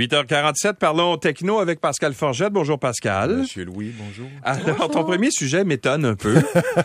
8h47, parlons techno avec Pascal Forgette. Bonjour Pascal. Monsieur Louis, bonjour. Alors, ton premier sujet m'étonne un peu.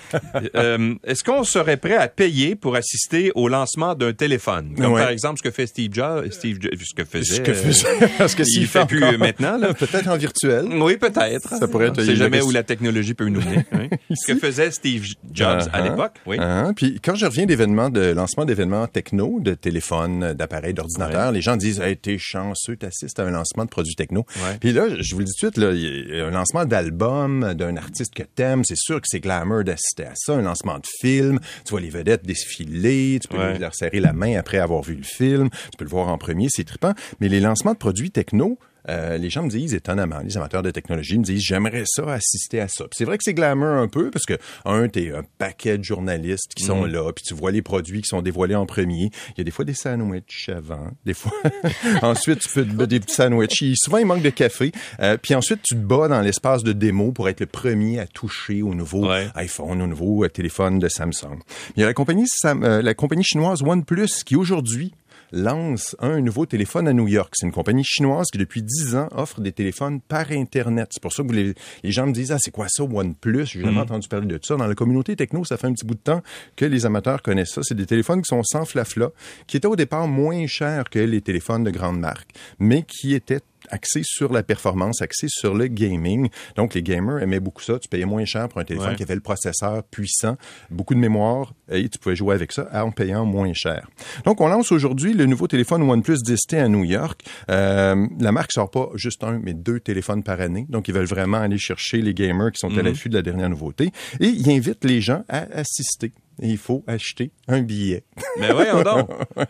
euh, Est-ce qu'on serait prêt à payer pour assister au lancement d'un téléphone? Comme Ouais. par exemple ce que fait Steve Jobs, Steve Jo- ce que faisait. Ce que faisait- Parce que il s'il fait fait plus maintenant, là. Peut-être en virtuel. Oui, peut-être. Ça pourrait être- On il sait y jamais où la technologie peut nous mener. oui. Ce que faisait Steve Jobs à Uh-huh. l'époque, oui. Hein? Puis quand je reviens d'événements, de lancement d'événements techno, de téléphones, d'appareils, d'ordinateurs, les gens disent hey, t'es chanceux, à un lancement de produits techno. Ouais. Puis là, je vous le dis tout de suite, là, il y a un lancement d'album d'un artiste que t'aimes, c'est sûr que c'est glamour d'assister à ça, un lancement de film, tu vois les vedettes défiler, tu peux Ouais. leur serrer la main après avoir vu le film, tu peux le voir en premier, c'est trippant. Mais les lancements de produits techno, euh, les gens me disent étonnamment, les amateurs de technologie me disent j'aimerais ça assister à ça. C'est vrai que c'est glamour un peu parce que un t'es un paquet de journalistes qui sont là, puis tu vois les produits qui sont dévoilés en premier. Il y a des fois des sandwichs avant, des fois ensuite tu fais des petits sandwichs. Souvent il manque de café. Euh, puis ensuite tu te bats dans l'espace de démo pour être le premier à toucher au nouveau Ouais. iPhone, au nouveau euh, téléphone de Samsung. Il y a la compagnie Sam- euh, la compagnie chinoise OnePlus qui aujourd'hui lance un nouveau téléphone à New York. C'est une compagnie chinoise qui, depuis 10 ans, offre des téléphones par Internet. C'est pour ça que les, les gens me disent, ah, c'est quoi ça, OnePlus? J'ai jamais entendu parler de ça. Dans la communauté techno, ça fait un petit bout de temps que les amateurs connaissent ça. C'est des téléphones qui sont sans flafla, qui étaient au départ moins chers que les téléphones de grande marque, mais qui étaient axés sur la performance, axés sur le gaming. Donc, les gamers aimaient beaucoup ça. Tu payais moins cher pour un téléphone Ouais. qui avait le processeur puissant, beaucoup de mémoire, et tu pouvais jouer avec ça en payant moins cher. Donc, on lance aujourd'hui le nouveau téléphone OnePlus 10T à New York. Euh, la marque sort pas juste un, mais deux téléphones par année. Donc, ils veulent vraiment aller chercher les gamers qui sont à l'affût de la dernière nouveauté. Et ils invitent les gens à assister. Il faut acheter un billet. Mais voyons donc. Là,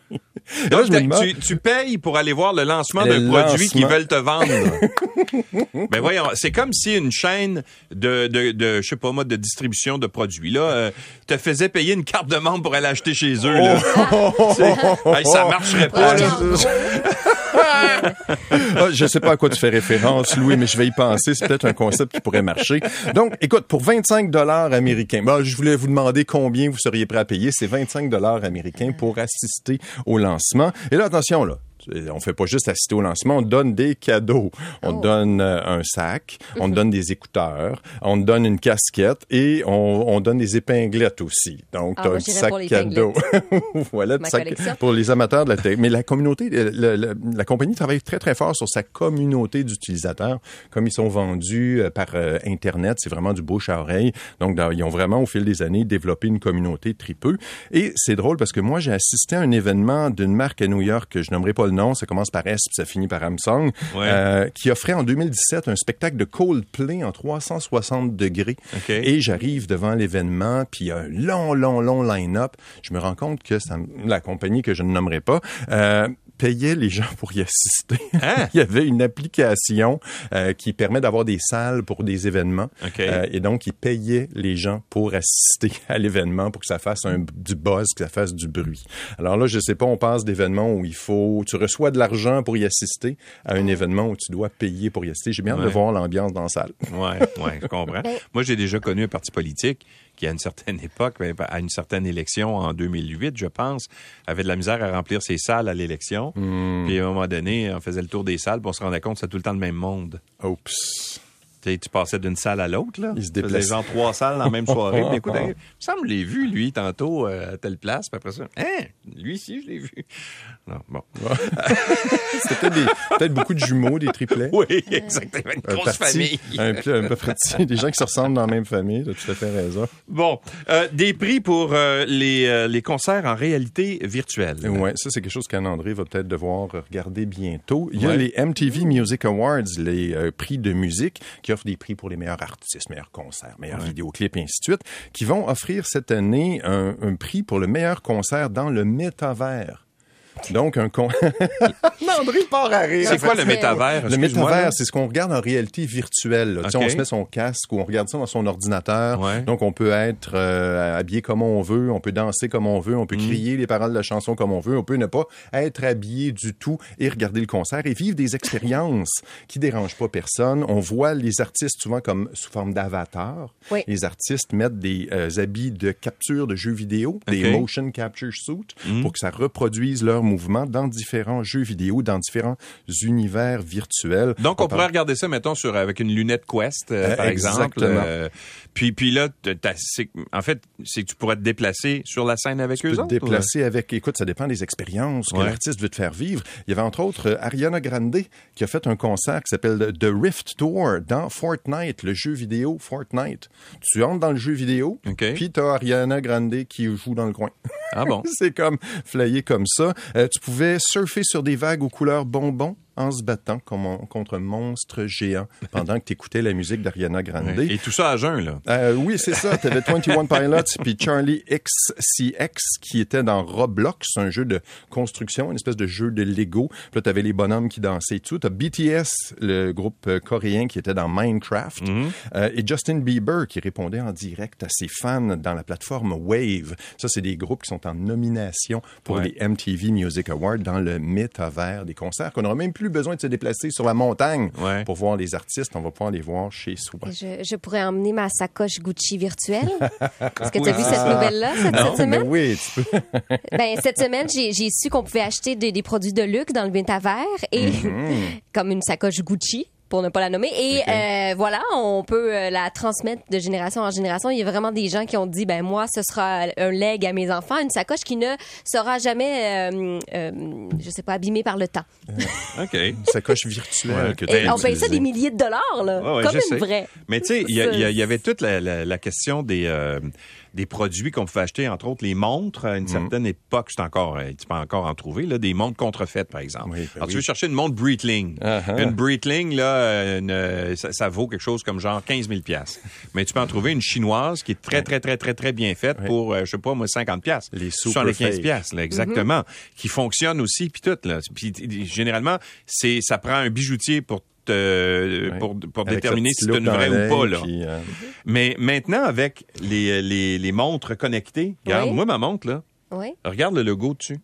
Donc, je me t'as- demande- tu, tu payes pour aller voir le lancement d'un produit qu'ils veulent te vendre. Ben voyons, c'est comme si une chaîne de, de, de je sais pas moi, de distribution de produits là euh, te faisait payer une carte de membre pour aller acheter chez eux. Là. Hey, ça marcherait pas. là. Ah, je sais pas à quoi tu fais référence, Louis, mais je vais y penser. C'est peut-être un concept qui pourrait marcher. Donc, écoute, pour 25 dollars américains, bon, je voulais vous demander combien vous seriez prêt à payer. C'est 25 dollars américains pour assister au lancement. Et là, attention, là. On fait pas juste assister au lancement, on donne des cadeaux. On te donne euh, un sac, on te donne des écouteurs, on donne une casquette et on, on donne des épinglettes aussi. Donc, Ah, moi, un sac cadeau. voilà, Ma du sac- collection. pour les amateurs de la tech. Mais la communauté, la compagnie travaille très, très fort sur sa communauté d'utilisateurs. Comme ils sont vendus euh, par euh, Internet, c'est vraiment du bouche à oreille. Donc, dans- ils ont vraiment, au fil des années, développé une communauté tripeux. Et c'est drôle parce que moi, j'ai assisté à un événement d'une marque à New York, que je nommerai pas le nom, ça commence par S puis ça finit par Samsung, Ouais. euh, qui offrait en 2017 un spectacle de Coldplay en 360 degrés. Et j'arrive devant l'événement, puis il y a un long, long, long line-up. Je me rends compte que ça, la compagnie que je ne nommerai pas euh, payait les gens pour y assister. Hein? il y avait une application euh, qui permet d'avoir des salles pour des événements. Euh, et donc, ils payaient les gens pour assister à l'événement, pour que ça fasse un, du buzz, que ça fasse du bruit. Alors là, je sais pas, on passe d'événements où il faut... Tu reçois de l'argent pour y assister à un événement où tu dois payer pour y assister. J'ai bien hâte de voir l'ambiance dans la salle. Ouais, ouais, je comprends. Moi, j'ai déjà connu un parti politique qui, à une certaine époque, à une certaine élection en 2008, je pense, avait de la misère à remplir ses salles à l'élection. Puis à un moment donné, on faisait le tour des salles, puis on se rendait compte que c'était tout le temps le même monde. Oups. Tu sais, tu passais d'une salle à l'autre, là. Il se déplaçait. genre trois salles dans la même soirée. Mais écoute, il me semble que je l'ai vu, lui, tantôt, euh, à telle place. Puis après ça, hein, lui ici, je l'ai vu. Non, bon. C'était peut-être beaucoup de jumeaux, des triplets. Oui, exactement. Une Un grosse parti, famille. Un, peu- un peu parti. Des gens qui se ressemblent dans la même famille, tu as tout à fait raison. Bon, euh, des prix pour euh, les, les concerts en réalité virtuelle. Ouais, ça c'est quelque chose qu'Anne-André va peut-être devoir regarder bientôt. Il y a Ouais. les MTV Music Awards, les prix de musique, qui offrent des prix pour les meilleurs artistes, meilleurs concerts, meilleurs vidéoclips, et ainsi de suite, qui vont offrir cette année un, un prix pour le meilleur concert dans le métavers. Donc, un con... André part à rire. C'est quoi le métavers? Le métavers, c'est ce qu'on regarde en réalité virtuelle. On se met son casque ou on regarde ça dans son ordinateur. Ouais. Donc, on peut être euh, habillé comme on veut, on peut danser comme on veut, on Mm. peut crier les paroles de la chanson comme on veut, on peut ne pas être habillé du tout et regarder le concert et vivre des expériences qui dérangent pas personne. On voit les artistes souvent comme sous forme d'avatar. Oui. Les artistes mettent des euh, habits de capture de jeux vidéo, des. Mm. motion capture suits, pour que ça reproduise leurs mouvement dans différents jeux vidéo, dans différents univers virtuels. Donc, on, pourrait regarder ça, mettons, sur, avec une lunette Quest, euh, par exemple. puis, puis là, en fait, c'est que tu pourrais te déplacer sur la scène avec tu eux peux te déplacer avec, écoute, ça dépend des expériences que l'artiste veut te faire vivre. Il y avait entre autres Ariana Grande qui a fait un concert qui s'appelle The Rift Tour dans Fortnite, le jeu vidéo Fortnite. Tu entres dans le jeu vidéo, puis tu as Ariana Grande qui joue dans le coin. Ah bon? c'est comme flyé comme ça. Euh, tu pouvais surfer sur des vagues aux couleurs bonbons en se battant contre un monstre géant pendant que tu écoutais la musique d'Ariana Grande. Et tout ça à jeun, là. Euh, oui, c'est ça. Tu avais 21 Pilots puis Charlie XCX qui était dans Roblox, un jeu de construction, une espèce de jeu de Lego. Puis là, tu avais les bonhommes qui dansaient et tout. Tu as BTS, le groupe euh, coréen qui était dans Minecraft. Mm-hmm. Euh, et Justin Bieber qui répondait en direct à ses fans dans la plateforme Wave. Ça, c'est des groupes qui sont en nomination pour les MTV Music Awards dans le métavers des concerts qu'on n'aura même plus besoin de se déplacer sur la montagne pour voir les artistes. On va pouvoir les voir chez soi. Je, pourrais emmener ma sacoche Gucci virtuelle. Est-ce que tu as vu cette nouvelle-là cette, semaine? oui, tu peux. ben, cette semaine, j'ai su qu'on pouvait acheter des, produits de luxe dans le métavers et mm-hmm. comme une sacoche Gucci pour ne pas la nommer. Et euh, voilà, on peut euh, la transmettre de génération en génération. Il y a vraiment des gens qui ont dit, ben moi, ce sera un leg à mes enfants, une sacoche qui ne sera jamais, euh, euh je sais pas, abîmée par le temps. OK. Une sacoche virtuelle. que Et on paye ça des milliers de dollars, là, comme une vraie. Mais tu sais, il y, avait toute la, la question des des produits qu'on pouvait acheter, entre autres les montres. À une mhm. certaine époque, c'est encore, euh, tu peux encore en trouver, là, des montres contrefaites, par exemple. Ben Alors, tu veux chercher une montre Breitling. Uh-huh. Une Breitling, là, euh, ça, vaut quelque chose comme genre 15 000 Mais tu peux en trouver une chinoise qui est très, très, très, très, très bien faite pour, euh, je sais pas, moi, 50 Les les 15 là, exactement. Qui fonctionne aussi, puis tout, là. Puis, généralement, c'est, ça prend un bijoutier pour pour, pour déterminer si c'est une vraie ou pas. Là. Euh, Mais maintenant, avec les, les, les montres connectées, regarde, moi, ma montre, là, oui. Regarde le logo dessus.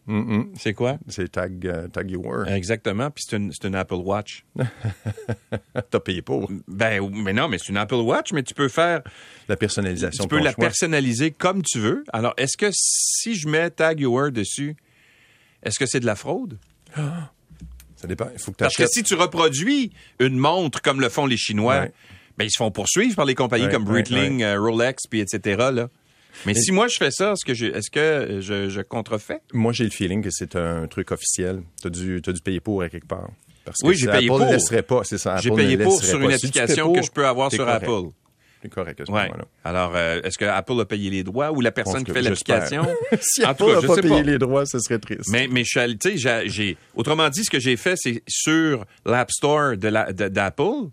C'est quoi? C'est Tag, uh, Tag Your. Exactement. Puis c'est une, une, Apple Watch. T'as payé pour. Ben, mais non, mais c'est une Apple Watch, mais tu peux faire. La personnalisation. Tu peux la personnaliser comme tu veux. Alors, est-ce que si je mets Tag Your dessus, est-ce que c'est de la fraude? Ah. Ça dépend. Il faut que Parce que si tu reproduis une montre comme le font les Chinois, ben, ils se font poursuivre par les compagnies comme Breitling, euh, Rolex, puis etc. Là. Mais, si moi je fais ça, est-ce que je, est-ce que je, contrefais? Moi, j'ai le feeling que c'est un truc officiel. Tu as dû, as dû payer pour à quelque part. Parce oui, j'ai payé pour. Ne laisserait pas, c'est ça. J'ai payé pour sur une application que je peux avoir sur Apple. C'est correct. Ouais. Alors, euh, est-ce que Apple a payé les droits ou la personne qui fait l'application? si Apple n'a pas payé les droits, ce serait triste. Mais, mais tu sais, j'ai, autrement dit, ce que j'ai fait, c'est sur l'App Store de d'Apple,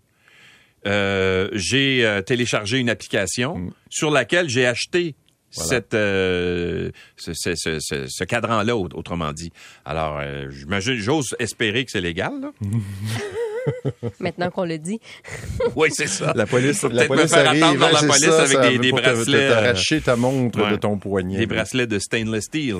euh, j'ai euh, téléchargé une application mm. sur laquelle j'ai acheté cette, ce, ce, ce, ce cadran-là, autrement dit. Alors, j'ose espérer que c'est légal. Là. Maintenant qu'on le dit. oui, c'est ça. La police, la police arrive. dans la police avec des, des bracelets. T'arracher ta montre de ton poignet. Des bracelets de stainless steel,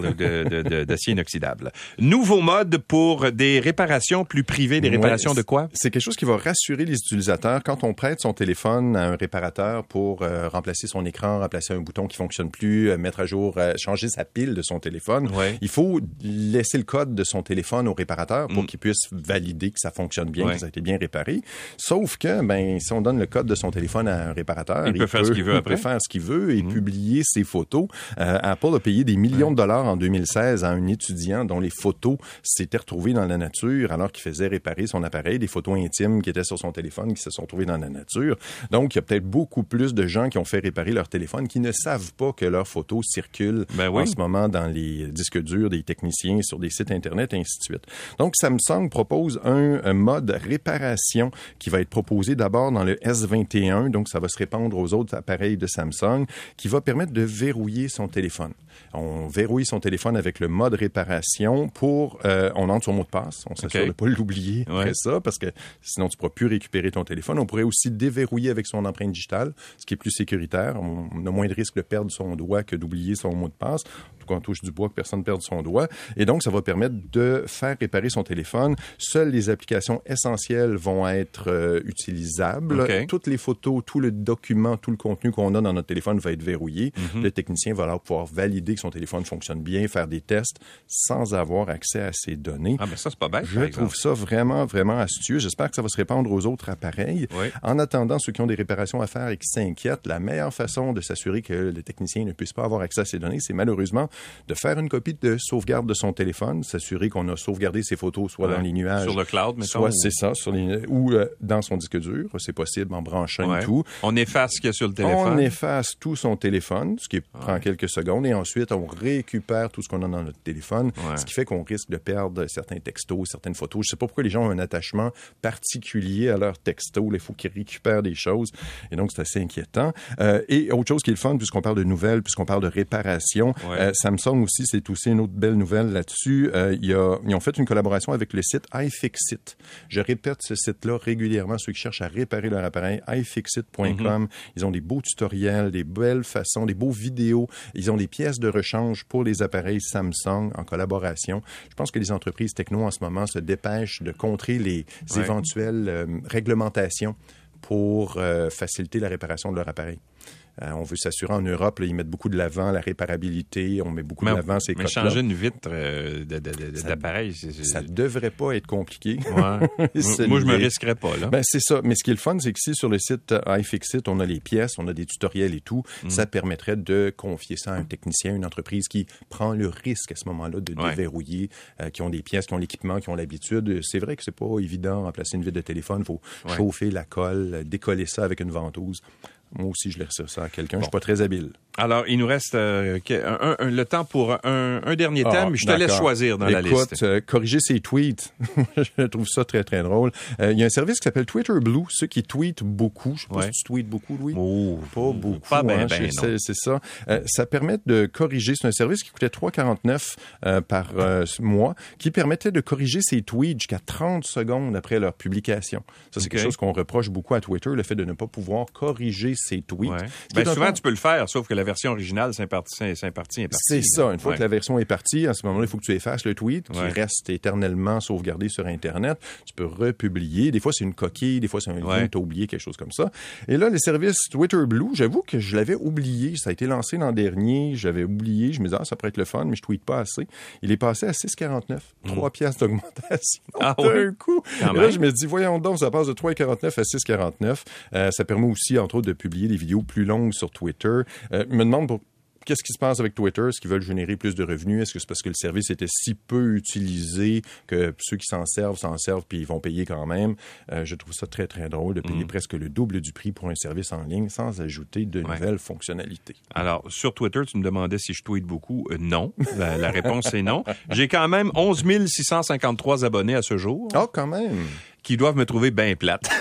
d'acier inoxydable. Nouveau mode pour des réparations plus privées. Des réparations de quoi? C'est quelque chose qui va rassurer les utilisateurs quand on prête son téléphone à un réparateur pour euh, remplacer son écran, remplacer un bouton qui fonctionne plus, euh, mettre à jour, euh, changer sa pile de son téléphone. Il faut laisser le code de son téléphone au réparateur pour mm. qu'il puisse valider que ça fonctionne bien, que ça bien réparé. Sauf que, ben, si on donne le code de son téléphone à un réparateur, il, peut faire ce qu'il veut après. faire ce qu'il veut et mhm. publier ses photos. Euh, Apple a payé des millions de dollars en 2016 à un étudiant dont les photos s'étaient retrouvées dans la nature alors qu'il faisait réparer son appareil, des photos intimes qui étaient sur son téléphone qui se sont trouvées dans la nature. Donc, il y a peut-être beaucoup plus de gens qui ont fait réparer leur téléphone qui ne savent pas que leurs photos circulent ben en ce moment dans les disques durs des techniciens sur des sites Internet et ainsi de suite. Donc, Samsung propose un, un mode réparation qui va être proposée d'abord dans le S21, donc ça va se répandre aux autres appareils de Samsung, qui va permettre de verrouiller son téléphone. On verrouille son téléphone avec le mode réparation pour, euh, on entre son mot de passe, on s'assure de ne pas l'oublier après ça, parce que sinon tu ne pourras plus récupérer ton téléphone. On pourrait aussi déverrouiller avec son empreinte digitale, ce qui est plus sécuritaire. On a moins de risque de perdre son doigt que d'oublier son mot de passe. qu'on touche du bois, que personne ne perde son doigt. Et donc, ça va permettre de faire réparer son téléphone. Seules les applications essentielles vont être euh, utilisables. Toutes les photos, tout le document, tout le contenu qu'on a dans notre téléphone va être verrouillé. Mhm. Le technicien va alors pouvoir valider que son téléphone fonctionne bien, faire des tests sans avoir accès à ces données. Ah, mais ça, c'est pas bête. Je trouve ça vraiment, vraiment astucieux. J'espère que ça va se répandre aux autres appareils. En attendant, ceux qui ont des réparations à faire et qui s'inquiètent, la meilleure façon de s'assurer que le technicien ne puisse pas avoir accès à ces données, c'est malheureusement de faire une copie de sauvegarde de son téléphone, s'assurer qu'on a sauvegardé ses photos soit dans les nuages. Sur le cloud, mettons. Soit, c'est ça, sur les, ou euh, dans son disque dur. C'est possible en branchant et tout. On efface ce qu'il y a sur le téléphone. On efface tout son téléphone, ce qui prend quelques secondes, et ensuite on récupère tout ce qu'on a dans notre téléphone, ce qui fait qu'on risque de perdre certains textos, certaines photos. Je sais pas pourquoi les gens ont un attachement particulier à leurs textos. Il faut qu'ils récupèrent des choses, et donc c'est assez inquiétant. Euh, et autre chose qui est le fun, puisqu'on parle de nouvelles, puisqu'on parle de réparation, euh, Samsung aussi, c'est aussi une autre belle nouvelle là-dessus. Ils ont fait une collaboration avec le site iFixit. Je répète ce site-là régulièrement, ceux qui cherchent à réparer leur appareil, iFixit.com. Mm-hmm. Ils ont des beaux tutoriels, des belles façons, des beaux vidéos. Ils ont des pièces de rechange pour les appareils Samsung en collaboration. Je pense que les entreprises techno en ce moment se dépêchent de contrer les éventuelles euh, réglementations pour euh, faciliter la réparation de leur appareil. Euh, on veut s'assurer en Europe, ils mettent beaucoup de l'avant la réparabilité, on met beaucoup de l'avant ces Mais changer une vitre euh, d'appareil, ça devrait pas être compliqué. Moi, je me risquerais pas là. Ben, c'est ça. Mais ce qui est le fun, c'est que si sur le site iFixit, on a les pièces, on a des tutoriels et tout, mm. ça permettrait de confier ça à un technicien, une entreprise qui prend le risque à ce moment-là de déverrouiller, euh, qui ont des pièces, qui ont l'équipement, qui ont l'habitude. C'est vrai que c'est pas évident de remplacer une vitre de téléphone. Il faut chauffer la colle, décoller ça avec une ventouse. Moi aussi, je laisse ça à quelqu'un. Je Je suis pas très habile. Alors, il nous reste euh, le temps pour un, dernier ah, thème. Je te laisse choisir dans la liste. Écoute, euh, corriger ses tweets. je trouve ça très, très drôle. Euh, il y a un service qui s'appelle Twitter Blue, ceux qui tweetent beaucoup. Je sais pas si tu tweets beaucoup, Louis. Oh, pas beaucoup. Pas bien, hein, ben, C'est ça. ça permet de corriger. C'est un service qui coûtait 3,49 par mois, qui permettait de corriger ses tweets jusqu'à 30 secondes après leur publication. Ça, c'est quelque chose qu'on reproche beaucoup à Twitter, le fait de ne pas pouvoir corriger ses tweets. Ben, souvent, tu peux le faire, sauf que la version originale, c'est parti, c'est parti, C'est ça. Une fois que la version est partie, à ce moment-là, il faut que tu effaces le tweet qui reste éternellement sauvegardé sur Internet. Tu peux republier. Des fois, c'est une coquille, des fois, c'est un lien, tu as oublié quelque chose comme ça. Et là, le service Twitter Blue, j'avoue que je l'avais oublié. Ça a été lancé l'an dernier. J'avais oublié. Je me disais, ah, ça pourrait être le fun, mais je tweete pas assez. Il est passé à 6,49. 3 hmm. piastres d'augmentation ah, d'un coup. Et là, je me dis, voyons donc, ça passe de 3,49 à 6,49. Euh, ça permet aussi, entre autres, de publier des vidéos plus longues sur Twitter. Euh, me demande qu'est-ce qui se passe avec Twitter? Est-ce qu'ils veulent générer plus de revenus? Est-ce que c'est parce que le service était si peu utilisé que ceux qui s'en servent s'en servent puis ils vont payer quand même? Euh, je trouve ça très, très drôle de payer mm. presque le double du prix pour un service en ligne sans ajouter de nouvelles fonctionnalités. Alors, sur Twitter, tu me demandais si je tweete beaucoup. Euh, non. La, réponse est non. J'ai quand même 11 653 abonnés à ce jour. Oh, quand même! Qui doivent me trouver bien plate.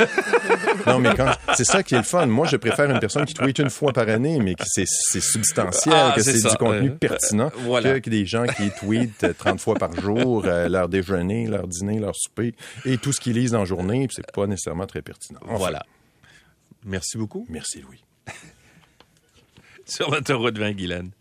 Non, mais quand, c'est ça qui est le fun. Moi, je préfère une personne qui tweet une fois par année, mais qui c'est, c'est substantiel, ah, que c'est, du contenu euh, pertinent, que, des gens qui tweetent 30 fois par jour euh, leur déjeuner, leur dîner, leur souper et tout ce qu'ils lisent en journée, c'est pas nécessairement très pertinent. voilà. Merci beaucoup. Merci, Louis. Sur l'autoroute 20, Guylaine.